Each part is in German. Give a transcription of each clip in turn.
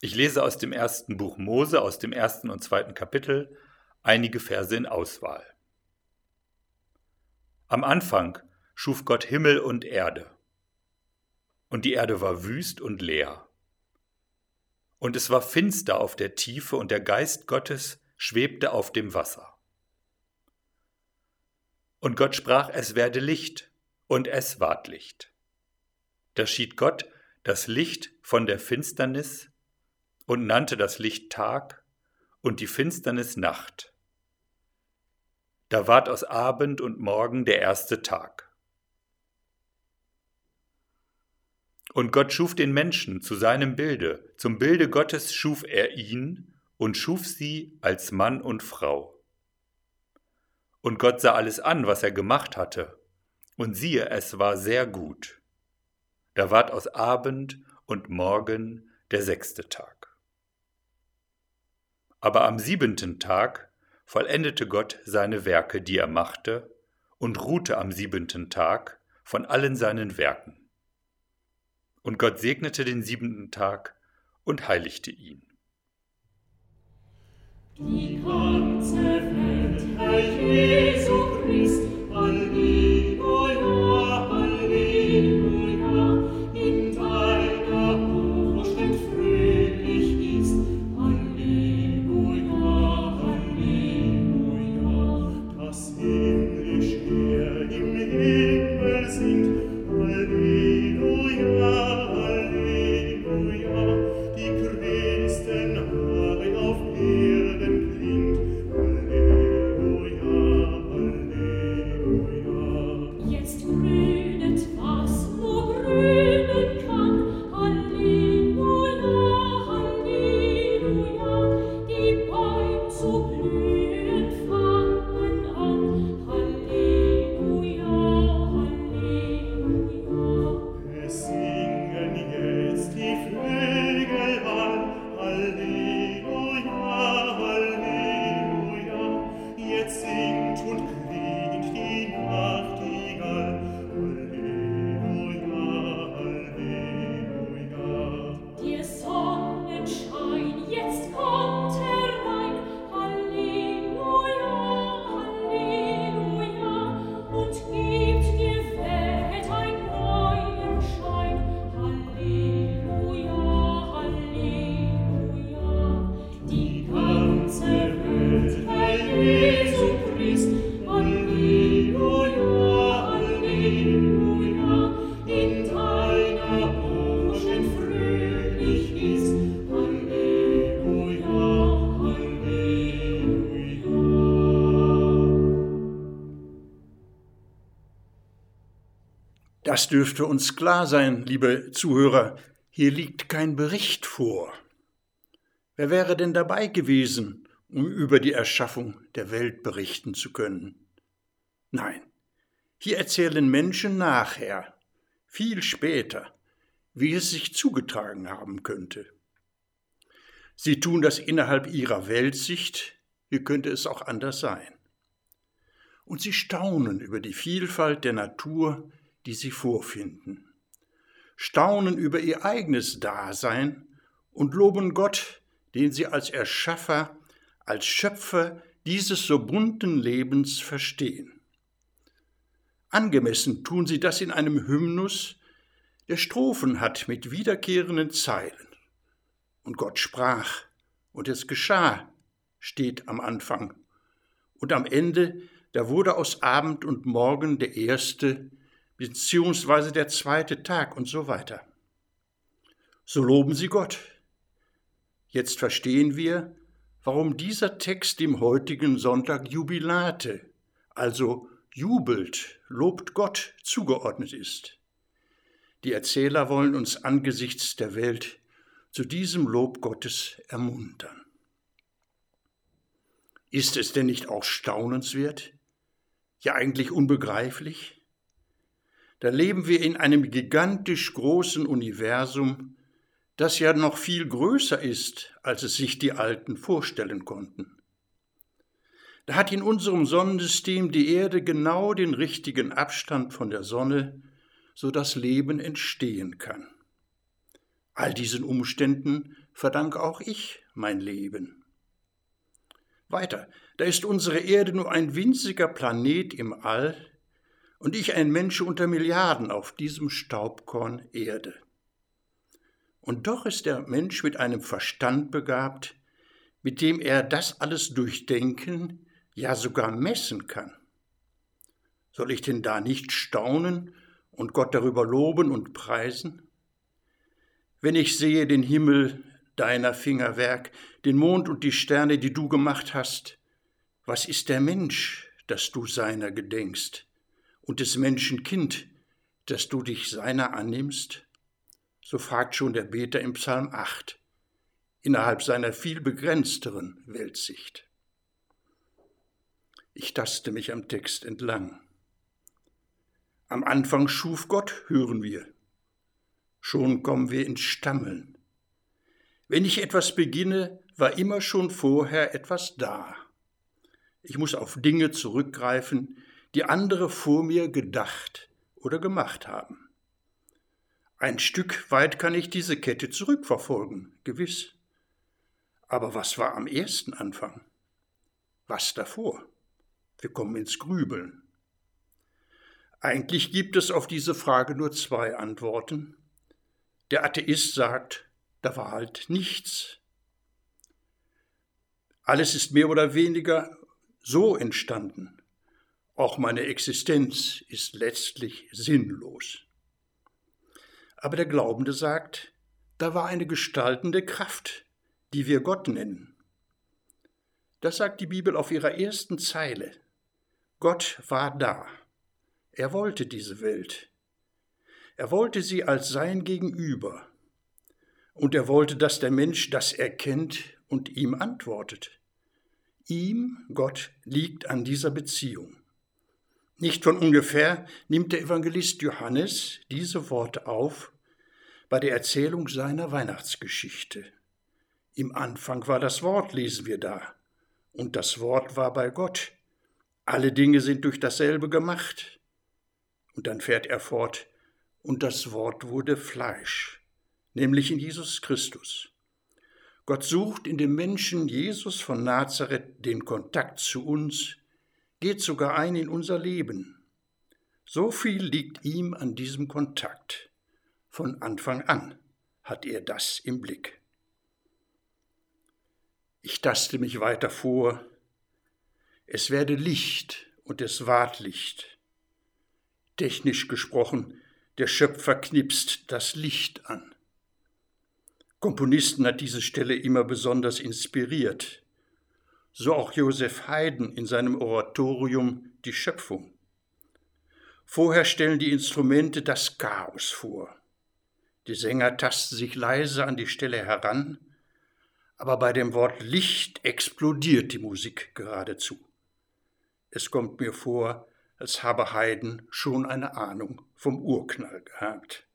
Ich lese aus dem ersten Buch Mose, aus dem ersten und zweiten Kapitel, einige Verse in Auswahl. Am Anfang schuf Gott Himmel und Erde. Und die Erde war wüst und leer. Und es war finster auf der Tiefe, und der Geist Gottes schwebte auf dem Wasser. Und Gott sprach, es werde Licht, und es ward Licht. Da schied Gott das Licht von der Finsternis und nannte das Licht Tag und die Finsternis Nacht. Da ward aus Abend und Morgen der erste Tag. Und Gott schuf den Menschen zu seinem Bilde, zum Bilde Gottes schuf er ihn und schuf sie als Mann und Frau. Und Gott sah alles an, was er gemacht hatte, und siehe, es war sehr gut. Da ward aus Abend und Morgen der sechste Tag. Aber am siebenten Tag vollendete Gott seine Werke, die er machte, und ruhte am siebenten Tag von allen seinen Werken. Und Gott segnete den siebenten Tag und heiligte ihn. Die ganze Das dürfte uns klar sein, liebe Zuhörer. Hier liegt kein Bericht vor. Wer wäre denn dabei gewesen, um über die Erschaffung der Welt berichten zu können? Nein, hier erzählen Menschen nachher, viel später, wie es sich zugetragen haben könnte. Sie tun das innerhalb ihrer Weltsicht, wie könnte es auch anders sein. Und sie staunen über die Vielfalt der Natur, die sie vorfinden, staunen über ihr eigenes Dasein und loben Gott, den sie als Erschaffer, als Schöpfer dieses so bunten Lebens verstehen. Angemessen tun sie das in einem Hymnus, der Strophen hat mit wiederkehrenden Zeilen. Und Gott sprach, und es geschah, steht am Anfang. Und am Ende, da wurde aus Abend und Morgen der erste, beziehungsweise der zweite Tag und so weiter. So loben sie Gott. Jetzt verstehen wir, warum dieser Text dem heutigen Sonntag Jubilate, also jubelt, lobt Gott zugeordnet ist. Die Erzähler wollen uns angesichts der Welt zu diesem Lob Gottes ermuntern. Ist es denn nicht auch staunenswert, ja eigentlich unbegreiflich, da leben wir in einem gigantisch großen Universum, das ja noch viel größer ist, als es sich die Alten vorstellen konnten. Da hat in unserem Sonnensystem die Erde genau den richtigen Abstand von der Sonne, so dass Leben entstehen kann. All diesen Umständen verdanke auch ich mein Leben. Weiter, da ist unsere Erde nur ein winziger Planet im All und ich ein Mensch unter Milliarden auf diesem Staubkorn Erde. Und doch ist der Mensch mit einem Verstand begabt, mit dem er das alles durchdenken, ja sogar messen kann. Soll ich denn da nicht staunen und Gott darüber loben und preisen? Wenn ich sehe den Himmel, deiner Fingerwerk, den Mond und die Sterne, die du gemacht hast, was ist der Mensch, dass du seiner gedenkst, und des Menschen Kind, dass du dich seiner annimmst? So fragt schon der Beter im Psalm 8, innerhalb seiner viel begrenzteren Weltsicht. Ich taste mich am Text entlang. Am Anfang schuf Gott, hören wir. Schon kommen wir ins Stammeln. Wenn ich etwas beginne, war immer schon vorher etwas da. Ich muss auf Dinge zurückgreifen, die andere vor mir gedacht oder gemacht haben. Ein Stück weit kann ich diese Kette zurückverfolgen, gewiss. Aber was war am ersten Anfang? Was davor? Wir kommen ins Grübeln. Eigentlich gibt es auf diese Frage nur zwei Antworten. Der Atheist sagt, da war halt nichts. Alles ist mehr oder weniger so entstanden. Auch meine Existenz ist letztlich sinnlos. Aber der Glaubende sagt, da war eine gestaltende Kraft, die wir Gott nennen. Das sagt die Bibel auf ihrer ersten Zeile. Gott war da. Er wollte diese Welt. Er wollte sie als sein Gegenüber. Und er wollte, dass der Mensch das erkennt und ihm antwortet. Ihm, Gott, liegt an dieser Beziehung. Nicht von ungefähr nimmt der Evangelist Johannes diese Worte auf bei der Erzählung seiner Weihnachtsgeschichte. Im Anfang war das Wort, lesen wir da, und das Wort war bei Gott. Alle Dinge sind durch dasselbe gemacht. Und dann fährt er fort, und das Wort wurde Fleisch nämlich in Jesus Christus. Gott sucht in dem Menschen Jesus von Nazareth den Kontakt zu uns, geht sogar ein in unser Leben. So viel liegt ihm an diesem Kontakt. Von Anfang an hat er das im Blick. Ich taste mich weiter vor. Es werde Licht und es ward Licht. Technisch gesprochen, der Schöpfer knipst das Licht an. Komponisten hat diese Stelle immer besonders inspiriert. So auch Joseph Haydn in seinem Oratorium Die Schöpfung. Vorher stellen die Instrumente das Chaos vor. Die Sänger tasten sich leise an die Stelle heran, aber bei dem Wort Licht explodiert die Musik geradezu. Es kommt mir vor, als habe Haydn schon eine Ahnung vom Urknall gehabt.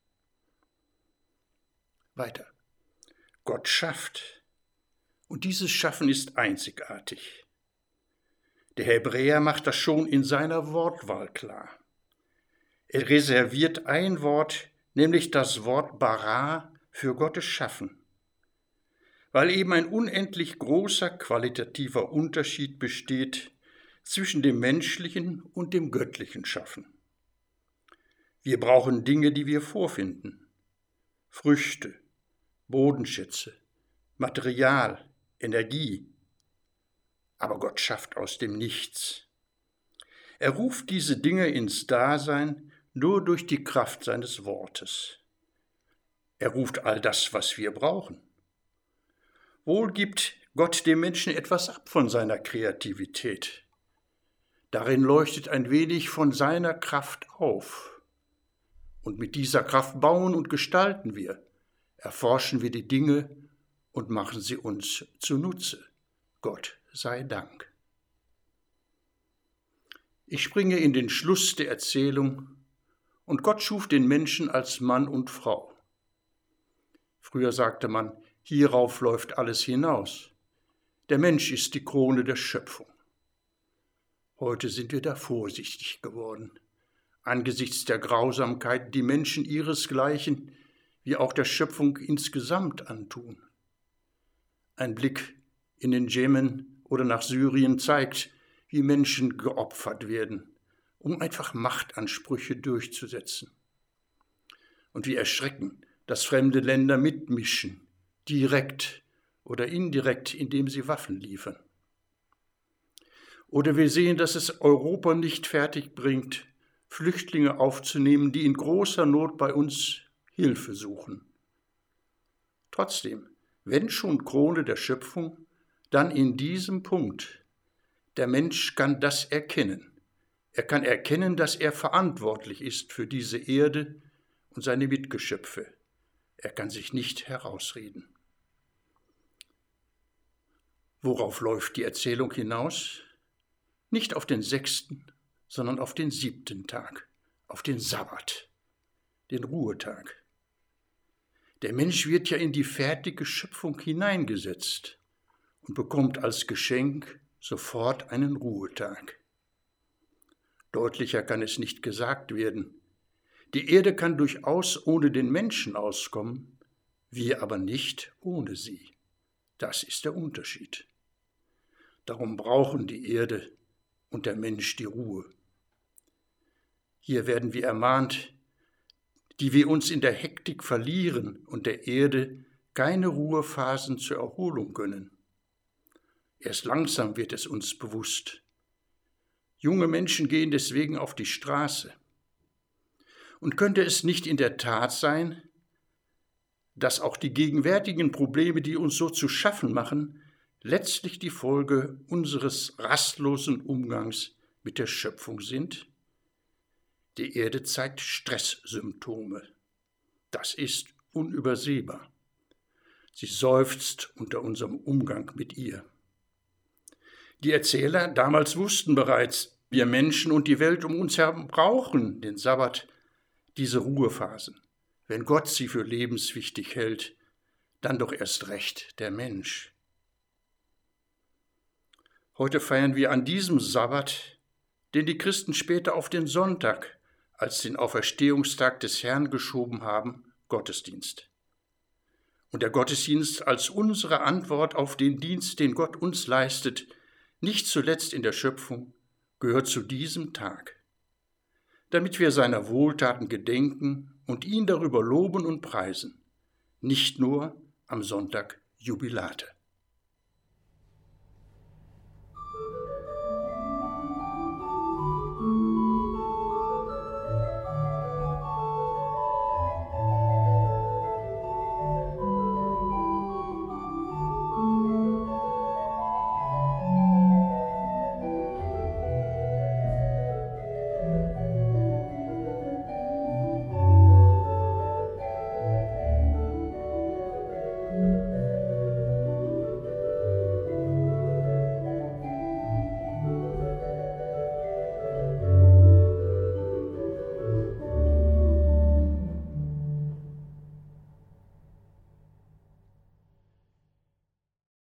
Weiter. Gott schafft. Und dieses Schaffen ist einzigartig. Der Hebräer macht das schon in seiner Wortwahl klar. Er reserviert ein Wort, nämlich das Wort bara, für Gottes Schaffen, weil eben ein unendlich großer qualitativer Unterschied besteht zwischen dem menschlichen und dem göttlichen Schaffen. Wir brauchen Dinge, die wir vorfinden, Früchte, Bodenschätze, Material, Energie. Aber Gott schafft aus dem Nichts. Er ruft diese Dinge ins Dasein nur durch die Kraft seines Wortes. Er ruft all das, was wir brauchen. Wohl gibt Gott dem Menschen etwas ab von seiner Kreativität. Darin leuchtet ein wenig von seiner Kraft auf. Und mit dieser Kraft bauen und gestalten wir, erforschen wir die Dinge und machen sie uns zunutze. Gott sei Dank. Ich springe in den Schluss der Erzählung und Gott schuf den Menschen als Mann und Frau. Früher sagte man, hierauf läuft alles hinaus. Der Mensch ist die Krone der Schöpfung. Heute sind wir da vorsichtig geworden. Angesichts der Grausamkeit, die Menschen ihresgleichen wie auch der Schöpfung insgesamt antun. Ein Blick in den Jemen oder nach Syrien zeigt, wie Menschen geopfert werden, um einfach Machtansprüche durchzusetzen. Und wie erschreckend, dass fremde Länder mitmischen, direkt oder indirekt, indem sie Waffen liefern. Oder wir sehen, dass es Europa nicht fertig bringt, Flüchtlinge aufzunehmen, die in großer Not bei uns Hilfe suchen. Trotzdem, wenn schon Krone der Schöpfung, dann in diesem Punkt. Der Mensch kann das erkennen. Er kann erkennen, dass er verantwortlich ist für diese Erde und seine Mitgeschöpfe. Er kann sich nicht herausreden. Worauf läuft die Erzählung hinaus? Nicht auf den sechsten, sondern auf den siebten Tag, auf den Sabbat, den Ruhetag. Der Mensch wird ja in die fertige Schöpfung hineingesetzt und bekommt als Geschenk sofort einen Ruhetag. Deutlicher kann es nicht gesagt werden. Die Erde kann durchaus ohne den Menschen auskommen, wir aber nicht ohne sie. Das ist der Unterschied. Darum brauchen die Erde und der Mensch die Ruhe. Hier werden wir ermahnt, die wir uns in der Hektik verlieren und der Erde keine Ruhephasen zur Erholung gönnen. Erst langsam wird es uns bewusst. Junge Menschen gehen deswegen auf die Straße. Und könnte es nicht in der Tat sein, dass auch die gegenwärtigen Probleme, die uns so zu schaffen machen, letztlich die Folge unseres rastlosen Umgangs mit der Schöpfung sind? Die Erde zeigt Stresssymptome. Das ist unübersehbar. Sie seufzt unter unserem Umgang mit ihr. Die Erzähler damals wussten bereits, wir Menschen und die Welt um uns herum brauchen den Sabbat, diese Ruhephasen. Wenn Gott sie für lebenswichtig hält, dann doch erst recht der Mensch. Heute feiern wir an diesem Sabbat, den die Christen später auf den Sonntag als den Auferstehungstag des Herrn geschoben haben, Gottesdienst. Und der Gottesdienst als unsere Antwort auf den Dienst, den Gott uns leistet, nicht zuletzt in der Schöpfung, gehört zu diesem Tag, damit wir seiner Wohltaten gedenken und ihn darüber loben und preisen, nicht nur am Sonntag Jubilate.